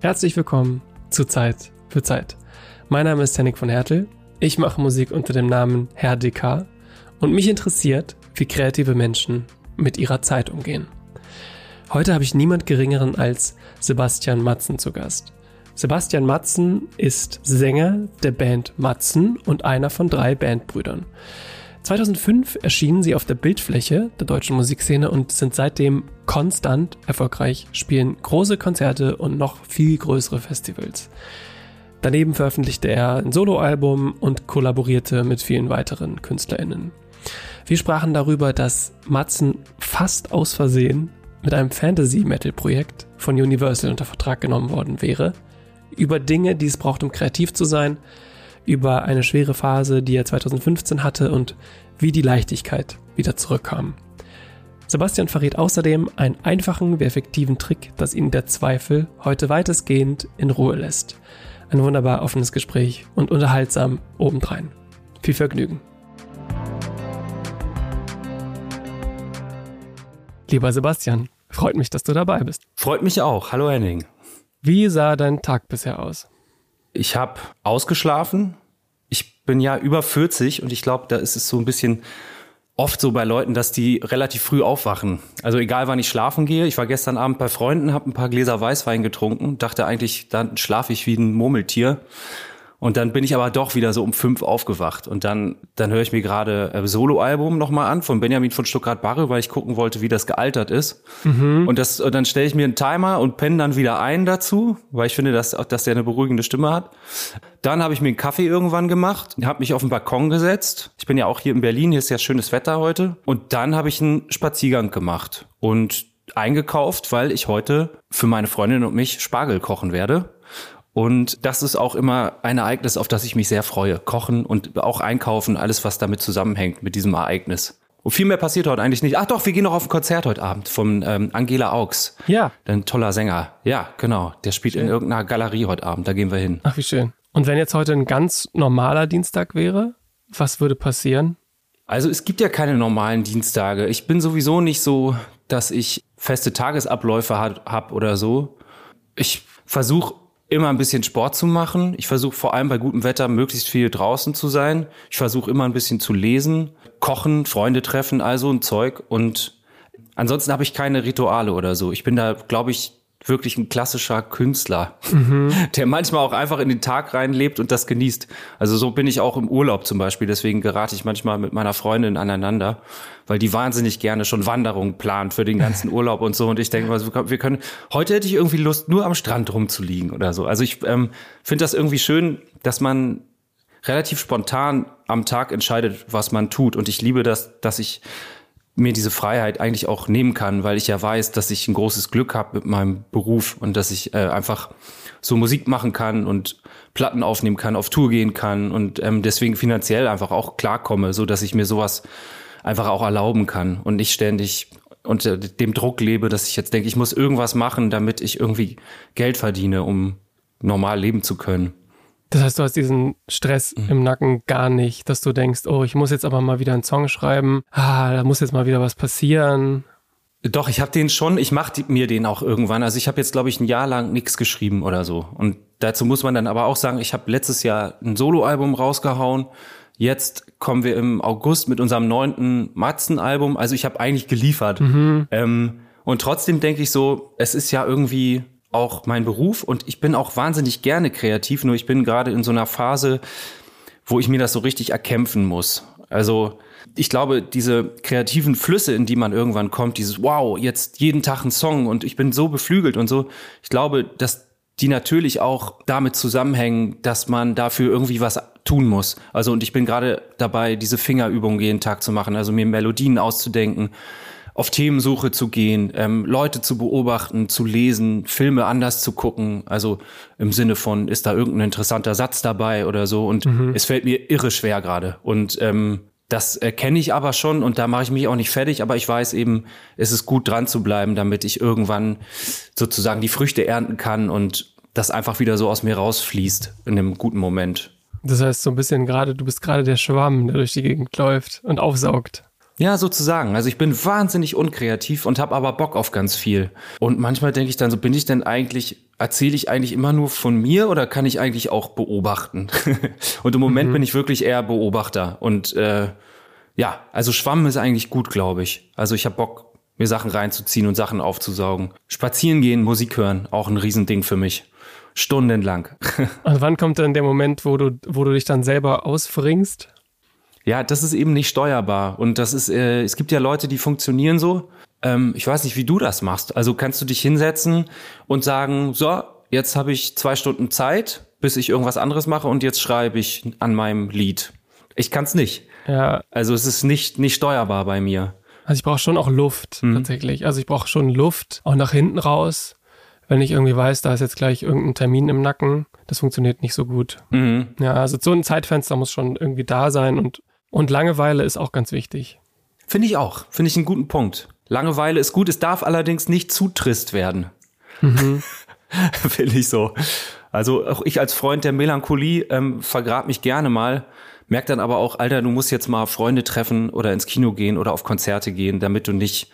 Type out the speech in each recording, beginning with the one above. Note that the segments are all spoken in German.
Herzlich willkommen zu Zeit für Zeit. Mein Name ist Henning von Hertel. Ich mache Musik unter dem Namen Herr DK und mich interessiert, wie kreative Menschen mit ihrer Zeit umgehen. Heute habe ich niemand Geringeren als Sebastian Matzen zu Gast. Sebastian Matzen ist Sänger der Band Matzen und einer von drei Bandbrüdern. 2005 erschienen sie auf der Bildfläche der deutschen Musikszene und sind seitdem konstant erfolgreich, spielen große Konzerte und noch viel größere Festivals. Daneben veröffentlichte er ein Soloalbum und kollaborierte mit vielen weiteren KünstlerInnen. Wir sprachen darüber, dass Matzen fast aus Versehen mit einem Fantasy-Metal-Projekt von Universal unter Vertrag genommen worden wäre, über Dinge, die es braucht, um kreativ zu sein, über eine schwere Phase, die er 2015 hatte und wie die Leichtigkeit wieder zurückkam. Sebastian verrät außerdem einen einfachen wie effektiven Trick, das ihn der Zweifel heute weitestgehend in Ruhe lässt. Ein wunderbar offenes Gespräch und unterhaltsam obendrein. Viel Vergnügen. Lieber Sebastian, freut mich, dass du dabei bist. Freut mich auch. Hallo Henning. Wie sah dein Tag bisher aus? Ich habe ausgeschlafen. Ich bin ja über 40 und ich glaube, da ist es so ein bisschen oft so bei Leuten, dass die relativ früh aufwachen. Also egal, wann ich schlafen gehe. Ich war gestern Abend bei Freunden, habe ein paar Gläser Weißwein getrunken, dachte eigentlich, dann schlafe ich wie ein Murmeltier. Und dann bin ich aber doch wieder so um fünf aufgewacht. Und dann, dann höre ich mir gerade äh, Soloalbum nochmal an von Benjamin von Stuttgart-Barre, weil ich gucken wollte, wie das gealtert ist. Mhm. Und das, und dann stelle ich mir einen Timer und penne dann wieder ein dazu, weil ich finde, dass, dass der eine beruhigende Stimme hat. Dann habe ich mir einen Kaffee irgendwann gemacht, habe mich auf den Balkon gesetzt. Ich bin ja auch hier in Berlin, hier ist ja schönes Wetter heute. Und dann habe ich einen Spaziergang gemacht und eingekauft, weil ich heute für meine Freundin und mich Spargel kochen werde. Und das ist auch immer ein Ereignis, auf das ich mich sehr freue. Kochen und auch einkaufen, alles, was damit zusammenhängt mit diesem Ereignis. Und viel mehr passiert heute eigentlich nicht. Ach doch, wir gehen noch auf ein Konzert heute Abend von ähm, Angela Augs. Ja. Ein toller Sänger. Ja, genau. Der spielt schön. in irgendeiner Galerie heute Abend. Da gehen wir hin. Ach, wie schön. Und wenn jetzt heute ein ganz normaler Dienstag wäre, was würde passieren? Also es gibt ja keine normalen Dienstage. Ich bin sowieso nicht so, dass ich feste Tagesabläufe habe oder so. Ich versuche immer ein bisschen Sport zu machen. Ich versuche vor allem bei gutem Wetter möglichst viel draußen zu sein. Ich versuche immer ein bisschen zu lesen, kochen, Freunde treffen, also ein Zeug. Und ansonsten habe ich keine Rituale oder so. Ich bin da, glaube ich, wirklich ein klassischer Künstler, mhm. der manchmal auch einfach in den Tag reinlebt und das genießt. Also so bin ich auch im Urlaub zum Beispiel. Deswegen gerate ich manchmal mit meiner Freundin aneinander, weil die wahnsinnig gerne schon Wanderungen plant für den ganzen Urlaub und so. Und ich denke, wir können, heute hätte ich irgendwie Lust, nur am Strand rumzuliegen oder so. Also ich ähm, finde das irgendwie schön, dass man relativ spontan am Tag entscheidet, was man tut. Und ich liebe das, dass ich mir diese Freiheit eigentlich auch nehmen kann, weil ich ja weiß, dass ich ein großes Glück habe mit meinem Beruf und dass ich äh, einfach so Musik machen kann und Platten aufnehmen kann, auf Tour gehen kann und ähm, deswegen finanziell einfach auch klarkomme, so dass ich mir sowas einfach auch erlauben kann und nicht ständig unter dem Druck lebe, dass ich jetzt denke, ich muss irgendwas machen, damit ich irgendwie Geld verdiene, um normal leben zu können. Das heißt, du hast diesen Stress mhm. im Nacken gar nicht, dass du denkst, oh, ich muss jetzt aber mal wieder einen Song schreiben, ah, da muss jetzt mal wieder was passieren. Doch, ich habe den schon, ich mache mir den auch irgendwann. Also ich habe jetzt, glaube ich, ein Jahr lang nichts geschrieben oder so. Und dazu muss man dann aber auch sagen, ich habe letztes Jahr ein Soloalbum rausgehauen. Jetzt kommen wir im August mit unserem neunten Matzen-Album. Also ich habe eigentlich geliefert. Mhm. Ähm, und trotzdem denke ich so, es ist ja irgendwie auch mein Beruf und ich bin auch wahnsinnig gerne kreativ, nur ich bin gerade in so einer Phase, wo ich mir das so richtig erkämpfen muss. Also ich glaube, diese kreativen Flüsse, in die man irgendwann kommt, dieses Wow, jetzt jeden Tag ein Song und ich bin so beflügelt und so, ich glaube, dass die natürlich auch damit zusammenhängen, dass man dafür irgendwie was tun muss. Also und ich bin gerade dabei, diese Fingerübungen jeden Tag zu machen, also mir Melodien auszudenken, auf Themensuche zu gehen, ähm, Leute zu beobachten, zu lesen, Filme anders zu gucken. Also im Sinne von, ist da irgendein interessanter Satz dabei oder so. Und mhm. es fällt mir irre schwer gerade. Und ähm, das erkenne ich aber schon und da mache ich mich auch nicht fertig, aber ich weiß eben, es ist gut dran zu bleiben, damit ich irgendwann sozusagen die Früchte ernten kann und das einfach wieder so aus mir rausfließt in einem guten Moment. Das heißt so ein bisschen gerade, du bist gerade der Schwamm, der durch die Gegend läuft und aufsaugt. Ja, sozusagen. Also ich bin wahnsinnig unkreativ und habe aber Bock auf ganz viel. Und manchmal denke ich dann so, bin ich denn eigentlich, erzähle ich eigentlich immer nur von mir oder kann ich eigentlich auch beobachten? und im Moment mhm. bin ich wirklich eher Beobachter. Und äh, ja, also Schwamm ist eigentlich gut, glaube ich. Also ich habe Bock, mir Sachen reinzuziehen und Sachen aufzusaugen. Spazieren gehen, Musik hören, auch ein Riesending für mich. Stundenlang. und wann kommt dann der Moment, wo du, wo du dich dann selber ausfringst? Ja, das ist eben nicht steuerbar. Und das ist, äh, es gibt ja Leute, die funktionieren so. Ähm, ich weiß nicht, wie du das machst. Also kannst du dich hinsetzen und sagen, so, jetzt habe ich zwei Stunden Zeit, bis ich irgendwas anderes mache und jetzt schreibe ich an meinem Lied. Ich kann es nicht. Ja. Also es ist nicht, nicht steuerbar bei mir. Also ich brauche schon auch Luft mhm. tatsächlich. Also ich brauche schon Luft, auch nach hinten raus. Wenn ich irgendwie weiß, da ist jetzt gleich irgendein Termin im Nacken, das funktioniert nicht so gut. Mhm. Ja, also so ein Zeitfenster muss schon irgendwie da sein und und Langeweile ist auch ganz wichtig. Finde ich auch. Finde ich einen guten Punkt. Langeweile ist gut. Es darf allerdings nicht zu trist werden. Mhm. Finde ich so. Also auch ich als Freund der Melancholie ähm, vergrab mich gerne mal. Merk dann aber auch, Alter, du musst jetzt mal Freunde treffen oder ins Kino gehen oder auf Konzerte gehen, damit du nicht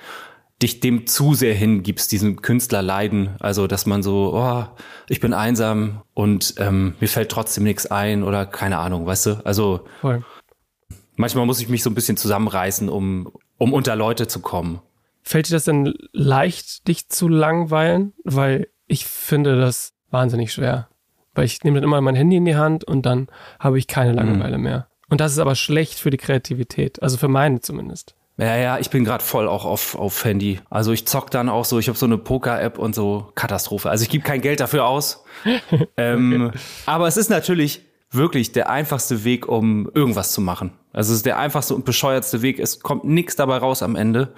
dich dem zu sehr hingibst, diesem Künstlerleiden. Also, dass man so, oh, ich bin einsam und ähm, mir fällt trotzdem nichts ein oder keine Ahnung, weißt du? Also, Voll manchmal muss ich mich so ein bisschen zusammenreißen, um, um unter Leute zu kommen. Fällt dir das denn leicht, dich zu langweilen? Weil ich finde das wahnsinnig schwer. Weil ich nehme dann immer mein Handy in die Hand und dann habe ich keine mhm. Langeweile mhm. mehr. Und das ist aber schlecht für die Kreativität, also für meine zumindest. Ja, ja, ich bin gerade voll auch auf, auf Handy. Also ich zock dann auch so, ich habe so eine Poker-App und so Katastrophe. Also ich gebe kein Geld dafür aus. ähm, okay. Aber es ist natürlich wirklich der einfachste Weg, um irgendwas zu machen. Also es ist der einfachste und bescheuertste Weg. Es kommt nichts dabei raus am Ende.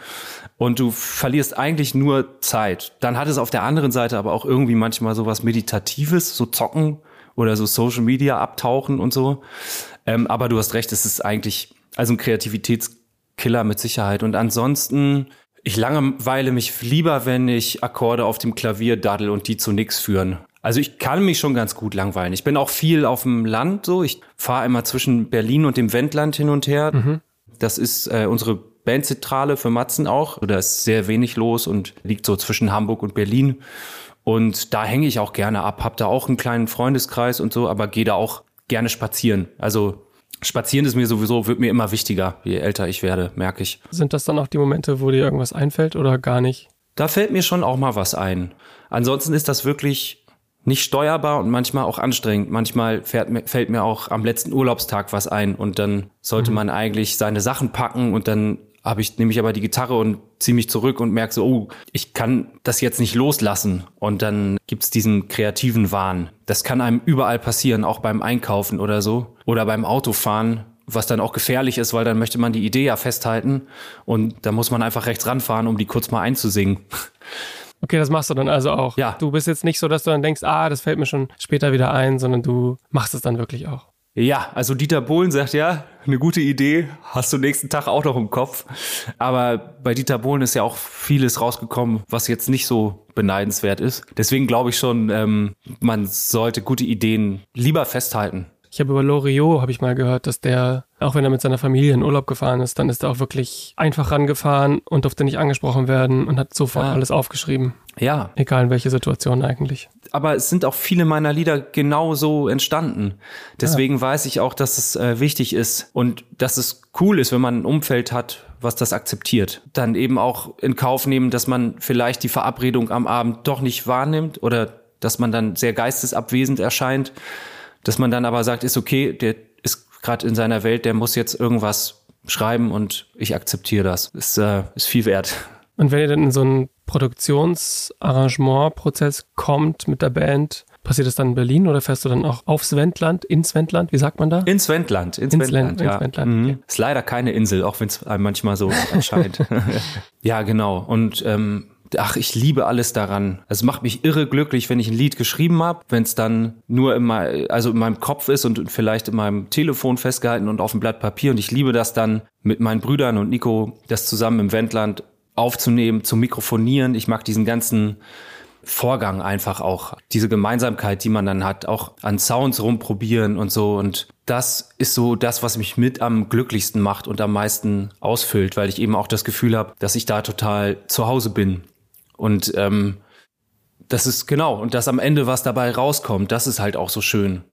Und du verlierst eigentlich nur Zeit. Dann hat es auf der anderen Seite aber auch irgendwie manchmal so was Meditatives, so zocken oder so Social Media abtauchen und so. Ähm, aber du hast recht, es ist eigentlich also ein Kreativitätskiller mit Sicherheit. Und ansonsten, ich langeweile mich lieber, wenn ich Akkorde auf dem Klavier daddel und die zu nix führen. Also ich kann mich schon ganz gut langweilen. Ich bin auch viel auf dem Land so. Ich fahre immer zwischen Berlin und dem Wendland hin und her. Mhm. Das ist äh, unsere Bandzentrale für Matzen auch. Da ist sehr wenig los und liegt so zwischen Hamburg und Berlin. Und da hänge ich auch gerne ab. Hab da auch einen kleinen Freundeskreis und so, aber gehe da auch gerne spazieren. Also Spazieren ist mir sowieso, wird mir immer wichtiger, je älter ich werde, merke ich. Sind das dann auch die Momente, wo dir irgendwas einfällt oder gar nicht? Da fällt mir schon auch mal was ein. Ansonsten ist das wirklich nicht steuerbar und manchmal auch anstrengend. Manchmal fährt, fällt mir auch am letzten Urlaubstag was ein und dann sollte mhm. man eigentlich seine Sachen packen und dann habe ich nehme ich aber die Gitarre und ziehe mich zurück und merke so, oh, ich kann das jetzt nicht loslassen. Und dann gibt's diesen kreativen Wahn. Das kann einem überall passieren, auch beim Einkaufen oder so oder beim Autofahren, was dann auch gefährlich ist, weil dann möchte man die Idee ja festhalten und da muss man einfach rechts ranfahren, um die kurz mal einzusingen. Okay, das machst du dann also auch. Ja. Du bist jetzt nicht so, dass du dann denkst, ah, das fällt mir schon später wieder ein, sondern du machst es dann wirklich auch. Ja, also Dieter Bohlen sagt ja, eine gute Idee, hast du nächsten Tag auch noch im Kopf. Aber bei Dieter Bohlen ist ja auch vieles rausgekommen, was jetzt nicht so beneidenswert ist. Deswegen glaube ich schon, ähm, man sollte gute Ideen lieber festhalten. Ich habe über Loriot, habe ich mal gehört, dass der, auch wenn er mit seiner Familie in Urlaub gefahren ist, dann ist er auch wirklich einfach rangefahren und durfte nicht angesprochen werden und hat sofort ja. alles aufgeschrieben. Ja. Egal in welche Situation eigentlich. Aber es sind auch viele meiner Lieder genauso entstanden. Deswegen ja. weiß ich auch, dass es äh, wichtig ist und dass es cool ist, wenn man ein Umfeld hat, was das akzeptiert. Dann eben auch in Kauf nehmen, dass man vielleicht die Verabredung am Abend doch nicht wahrnimmt oder dass man dann sehr geistesabwesend erscheint dass man dann aber sagt, ist okay, der ist gerade in seiner Welt, der muss jetzt irgendwas schreiben und ich akzeptiere das. Ist, äh, ist viel wert. Und wenn ihr dann in so einen Produktionsarrangement-Prozess kommt mit der Band, passiert das dann in Berlin oder fährst du dann auch aufs Wendland, ins Wendland? Wie sagt man da? Ins Wendland, ins, ins Wendland, ja. Ins Wendland, mhm. okay. Ist leider keine Insel, auch wenn es einem manchmal so erscheint. ja, genau. Und ähm, ach, ich liebe alles daran. Es macht mich irre glücklich, wenn ich ein Lied geschrieben habe, wenn es dann nur in, mein, also in meinem Kopf ist und vielleicht in meinem Telefon festgehalten und auf dem Blatt Papier. Und ich liebe das dann mit meinen Brüdern und Nico, das zusammen im Wendland aufzunehmen, zu mikrofonieren. Ich mag diesen ganzen Vorgang einfach auch. Diese Gemeinsamkeit, die man dann hat, auch an Sounds rumprobieren und so. Und das ist so das, was mich mit am glücklichsten macht und am meisten ausfüllt, weil ich eben auch das Gefühl habe, dass ich da total zu Hause bin. Und ähm, das ist genau, und dass am Ende was dabei rauskommt, das ist halt auch so schön.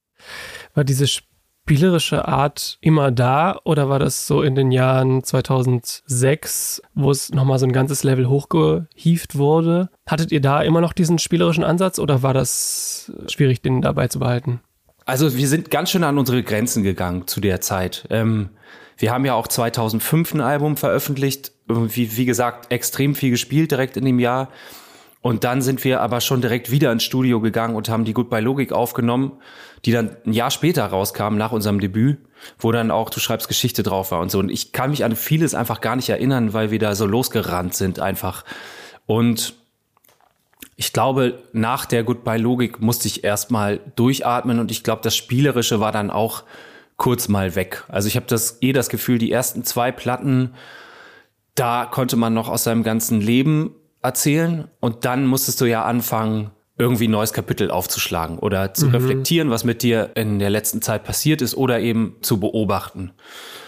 War diese spielerische Art immer da oder war das so in den Jahren 2006, wo es nochmal so ein ganzes Level hochgehieft wurde? Hattet ihr da immer noch diesen spielerischen Ansatz oder war das schwierig, den dabei zu behalten? Also wir sind ganz schön an unsere Grenzen gegangen zu der Zeit. Ähm, wir haben ja auch 2005 ein Album veröffentlicht, wie, wie gesagt, extrem viel gespielt direkt in dem Jahr. Und dann sind wir aber schon direkt wieder ins Studio gegangen und haben die Goodbye Logik aufgenommen, die dann ein Jahr später rauskam nach unserem Debüt, wo dann auch Du schreibst Geschichte drauf war und so. Und ich kann mich an vieles einfach gar nicht erinnern, weil wir da so losgerannt sind einfach. Und ich glaube, nach der Goodbye Logik musste ich erstmal durchatmen und ich glaube, das Spielerische war dann auch kurz mal weg. Also ich habe das eh das Gefühl, die ersten zwei Platten, da konnte man noch aus seinem ganzen Leben erzählen und dann musstest du ja anfangen, irgendwie ein neues Kapitel aufzuschlagen oder zu mhm. reflektieren, was mit dir in der letzten Zeit passiert ist oder eben zu beobachten.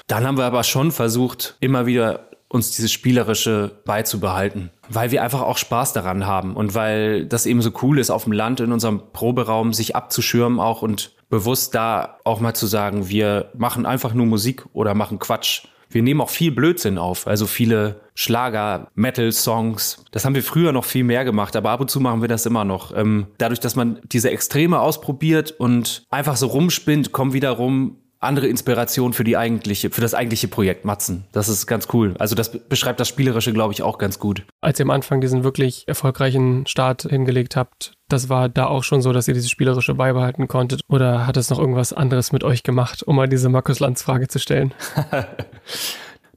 Dann haben wir aber schon versucht, immer wieder uns dieses Spielerische beizubehalten, weil wir einfach auch Spaß daran haben und weil das eben so cool ist, auf dem Land in unserem Proberaum sich abzuschirmen auch und bewusst da auch mal zu sagen, wir machen einfach nur Musik oder machen Quatsch wir nehmen auch viel Blödsinn auf, also viele Schlager, Metal-Songs. Das haben wir früher noch viel mehr gemacht, aber ab und zu machen wir das immer noch. Ähm, dadurch, dass man diese Extreme ausprobiert und einfach so rumspinnt, kommen wiederum andere Inspiration für die eigentliche, für das eigentliche Projekt Matzen. Das ist ganz cool. Also das beschreibt das Spielerische, glaube ich, auch ganz gut. Als ihr am Anfang diesen wirklich erfolgreichen Start hingelegt habt, das war da auch schon so, dass ihr dieses Spielerische beibehalten konntet? Oder hat es noch irgendwas anderes mit euch gemacht, um mal diese Markus Lanz Frage zu stellen?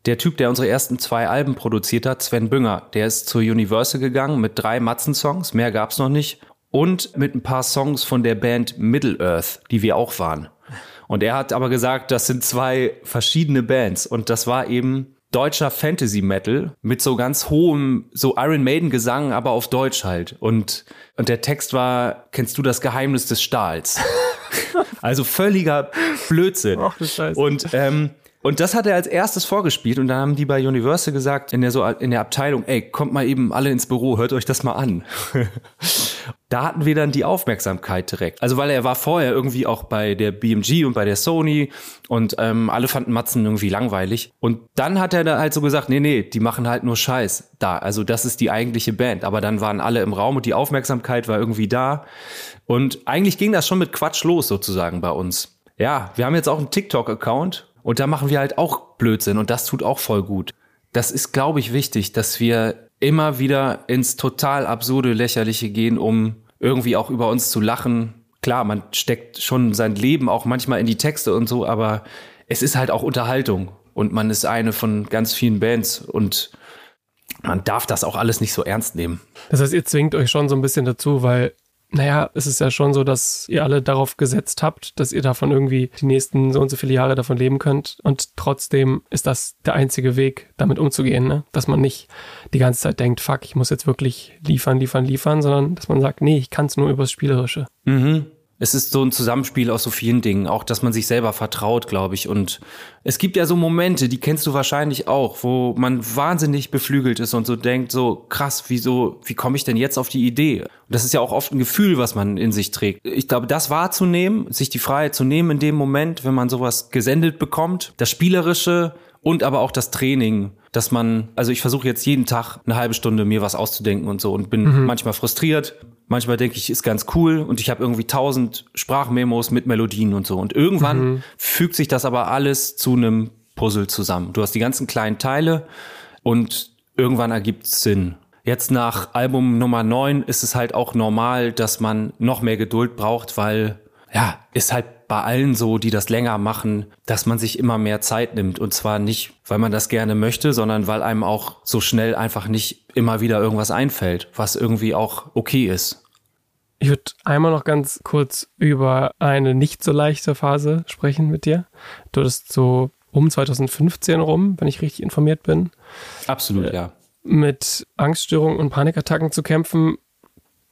der Typ, der unsere ersten zwei Alben produziert hat, Sven Bünger, der ist zur Universal gegangen mit drei Matzen-Songs, mehr gab's noch nicht, und mit ein paar Songs von der Band Middle Earth, die wir auch waren. Und er hat aber gesagt, das sind zwei verschiedene Bands. Und das war eben deutscher Fantasy Metal mit so ganz hohem, so Iron Maiden Gesang, aber auf Deutsch halt. Und, und der Text war, kennst du das Geheimnis des Stahls? also völliger Blödsinn. Scheiße. Und, ähm, und das hat er als erstes vorgespielt und dann haben die bei Universal gesagt, in der, so, in der Abteilung, ey, kommt mal eben alle ins Büro, hört euch das mal an. da hatten wir dann die Aufmerksamkeit direkt. Also weil er war vorher irgendwie auch bei der BMG und bei der Sony und ähm, alle fanden Matzen irgendwie langweilig. Und dann hat er da halt so gesagt, nee, nee, die machen halt nur Scheiß da. Also das ist die eigentliche Band. Aber dann waren alle im Raum und die Aufmerksamkeit war irgendwie da. Und eigentlich ging das schon mit Quatsch los sozusagen bei uns. Ja, wir haben jetzt auch einen TikTok-Account und da machen wir halt auch Blödsinn und das tut auch voll gut. Das ist, glaube ich, wichtig, dass wir immer wieder ins total absurde, lächerliche gehen, um irgendwie auch über uns zu lachen. Klar, man steckt schon sein Leben auch manchmal in die Texte und so, aber es ist halt auch Unterhaltung und man ist eine von ganz vielen Bands und man darf das auch alles nicht so ernst nehmen. Das heißt, ihr zwingt euch schon so ein bisschen dazu, weil naja, es ist ja schon so, dass ihr alle darauf gesetzt habt, dass ihr davon irgendwie die nächsten so und so viele Jahre davon leben könnt. Und trotzdem ist das der einzige Weg, damit umzugehen, ne? Dass man nicht die ganze Zeit denkt, fuck, ich muss jetzt wirklich liefern, liefern, liefern, sondern dass man sagt, nee, ich kann es nur übers Spielerische. Mhm es ist so ein Zusammenspiel aus so vielen Dingen, auch dass man sich selber vertraut, glaube ich. Und es gibt ja so Momente, die kennst du wahrscheinlich auch, wo man wahnsinnig beflügelt ist und so denkt, so krass, wieso, wie komme ich denn jetzt auf die Idee? Und das ist ja auch oft ein Gefühl, was man in sich trägt. Ich glaube, das wahrzunehmen, sich die Freiheit zu nehmen in dem Moment, wenn man sowas gesendet bekommt, das Spielerische und aber auch das Training, dass man, also ich versuche jetzt jeden Tag eine halbe Stunde mir was auszudenken und so und bin mhm. manchmal frustriert, Manchmal denke ich, ist ganz cool und ich habe irgendwie tausend Sprachmemos mit Melodien und so. Und irgendwann mhm. fügt sich das aber alles zu einem Puzzle zusammen. Du hast die ganzen kleinen Teile und irgendwann ergibt es Sinn. Jetzt nach Album Nummer neun ist es halt auch normal, dass man noch mehr Geduld braucht, weil ja, ist halt bei allen so, die das länger machen, dass man sich immer mehr Zeit nimmt. Und zwar nicht, weil man das gerne möchte, sondern weil einem auch so schnell einfach nicht immer wieder irgendwas einfällt, was irgendwie auch okay ist. Ich würde einmal noch ganz kurz über eine nicht so leichte Phase sprechen mit dir. Du hattest so um 2015 rum, wenn ich richtig informiert bin. Absolut, äh, ja. Mit Angststörungen und Panikattacken zu kämpfen.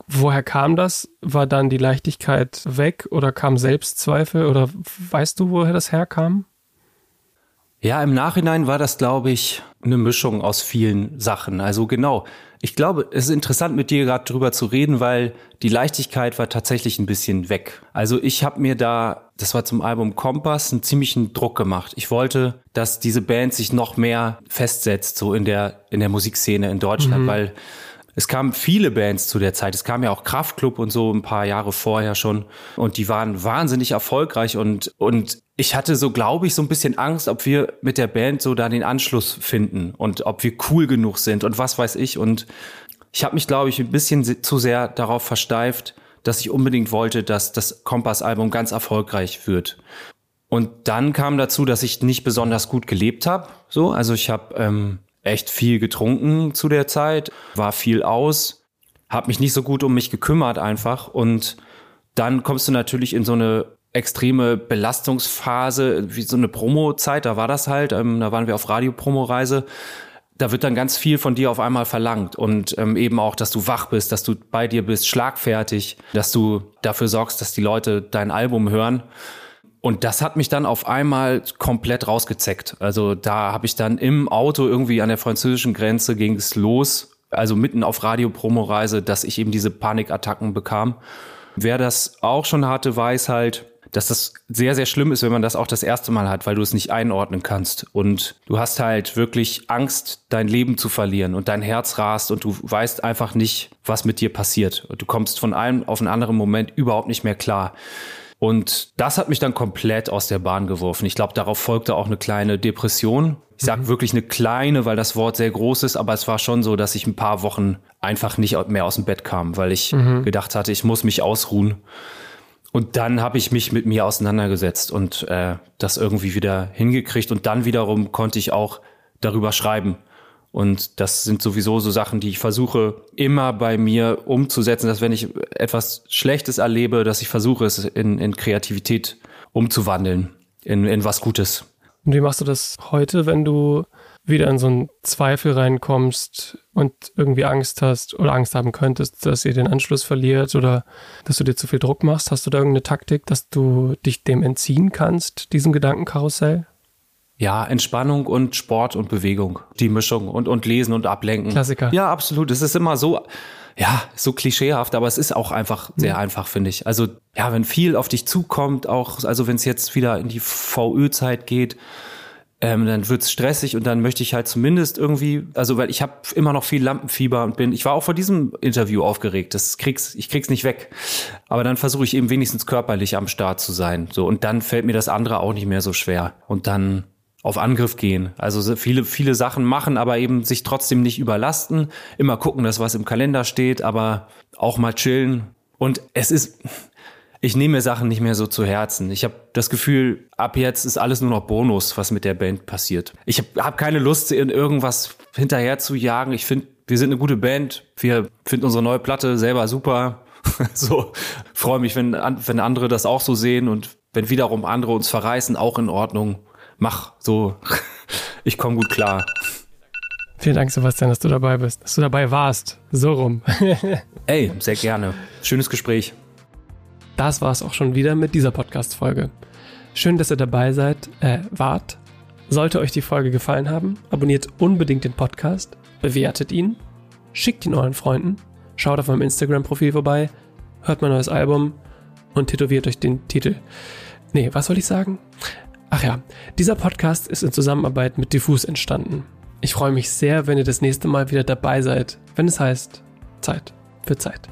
Woher kam das? War dann die Leichtigkeit weg oder kam Selbstzweifel oder weißt du, woher das herkam? Ja, im Nachhinein war das, glaube ich, eine Mischung aus vielen Sachen. Also genau, ich glaube, es ist interessant mit dir gerade drüber zu reden, weil die Leichtigkeit war tatsächlich ein bisschen weg. Also ich habe mir da, das war zum Album Kompass, einen ziemlichen Druck gemacht. Ich wollte, dass diese Band sich noch mehr festsetzt, so in der, in der Musikszene in Deutschland, mhm. weil es kamen viele Bands zu der Zeit. Es kam ja auch Kraftklub und so ein paar Jahre vorher schon. Und die waren wahnsinnig erfolgreich. Und, und ich hatte so, glaube ich, so ein bisschen Angst, ob wir mit der Band so da den Anschluss finden und ob wir cool genug sind und was weiß ich. Und ich habe mich, glaube ich, ein bisschen zu sehr darauf versteift, dass ich unbedingt wollte, dass das Kompass-Album ganz erfolgreich wird. Und dann kam dazu, dass ich nicht besonders gut gelebt habe. So, also ich habe ähm, echt viel getrunken zu der Zeit, war viel aus, habe mich nicht so gut um mich gekümmert einfach und dann kommst du natürlich in so eine extreme Belastungsphase, wie so eine Promo-Zeit, da war das halt, ähm, da waren wir auf Radio-Promo-Reise. Da wird dann ganz viel von dir auf einmal verlangt und ähm, eben auch, dass du wach bist, dass du bei dir bist, schlagfertig, dass du dafür sorgst, dass die Leute dein Album hören. Und das hat mich dann auf einmal komplett rausgezeckt. Also da habe ich dann im Auto irgendwie an der französischen Grenze ging es los, also mitten auf Radio-Promo-Reise, dass ich eben diese Panikattacken bekam. Wer das auch schon hatte, weiß halt, dass das sehr, sehr schlimm ist, wenn man das auch das erste Mal hat, weil du es nicht einordnen kannst. Und du hast halt wirklich Angst, dein Leben zu verlieren und dein Herz rast und du weißt einfach nicht, was mit dir passiert. Du kommst von einem auf einen anderen Moment überhaupt nicht mehr klar. Und das hat mich dann komplett aus der Bahn geworfen. Ich glaube, darauf folgte auch eine kleine Depression. Ich sage mhm. wirklich eine kleine, weil das Wort sehr groß ist, aber es war schon so, dass ich ein paar Wochen einfach nicht mehr aus dem Bett kam, weil ich mhm. gedacht hatte, ich muss mich ausruhen. Und dann habe ich mich mit mir auseinandergesetzt und äh, das irgendwie wieder hingekriegt. Und dann wiederum konnte ich auch darüber schreiben. Und das sind sowieso so Sachen, die ich versuche immer bei mir umzusetzen, dass wenn ich etwas Schlechtes erlebe, dass ich versuche, es in, in Kreativität umzuwandeln, in, in was Gutes. Und wie machst du das heute, wenn du wieder in so einen Zweifel reinkommst und irgendwie Angst hast oder Angst haben könntest, dass ihr den Anschluss verliert oder dass du dir zu viel Druck machst? Hast du da irgendeine Taktik, dass du dich dem entziehen kannst, diesem Gedankenkarussell? Ja, Entspannung und Sport und Bewegung. Die Mischung und, und Lesen und Ablenken. Klassiker. Ja, absolut. Es ist immer so, ja, so klischeehaft, aber es ist auch einfach sehr mhm. einfach, finde ich. Also, ja, wenn viel auf dich zukommt, auch, also wenn es jetzt wieder in die VÖ-Zeit geht, ähm, dann wird's stressig und dann möchte ich halt zumindest irgendwie, also weil ich habe immer noch viel Lampenfieber und bin, ich war auch vor diesem Interview aufgeregt, das krieg's, ich krieg's nicht weg. Aber dann versuche ich eben wenigstens körperlich am Start zu sein. So, und dann fällt mir das andere auch nicht mehr so schwer. Und dann auf Angriff gehen. Also viele, viele Sachen machen, aber eben sich trotzdem nicht überlasten. Immer gucken, dass was im Kalender steht, aber auch mal chillen. Und es ist, ich nehme mir Sachen nicht mehr so zu Herzen. Ich habe das Gefühl, ab jetzt ist alles nur noch Bonus, was mit der Band passiert. Ich habe hab keine Lust, in irgendwas hinterher zu jagen. Ich finde, wir sind eine gute Band. Wir finden unsere neue Platte selber super. so freue mich, wenn, wenn andere das auch so sehen und wenn wiederum andere uns verreißen, auch in Ordnung mach so, ich komme gut klar. Vielen Dank, Sebastian, dass du dabei bist, dass du dabei warst. So rum. Ey, sehr gerne. Schönes Gespräch. Das war es auch schon wieder mit dieser Podcast-Folge. Schön, dass ihr dabei seid, äh, wart. Sollte euch die Folge gefallen haben, abonniert unbedingt den Podcast, bewertet ihn, schickt ihn euren Freunden, schaut auf meinem Instagram-Profil vorbei, hört mein neues Album und tätowiert euch den Titel. Nee, was soll ich sagen? Ach ja, dieser Podcast ist in Zusammenarbeit mit Diffus entstanden. Ich freue mich sehr, wenn ihr das nächste Mal wieder dabei seid, wenn es heißt Zeit für Zeit.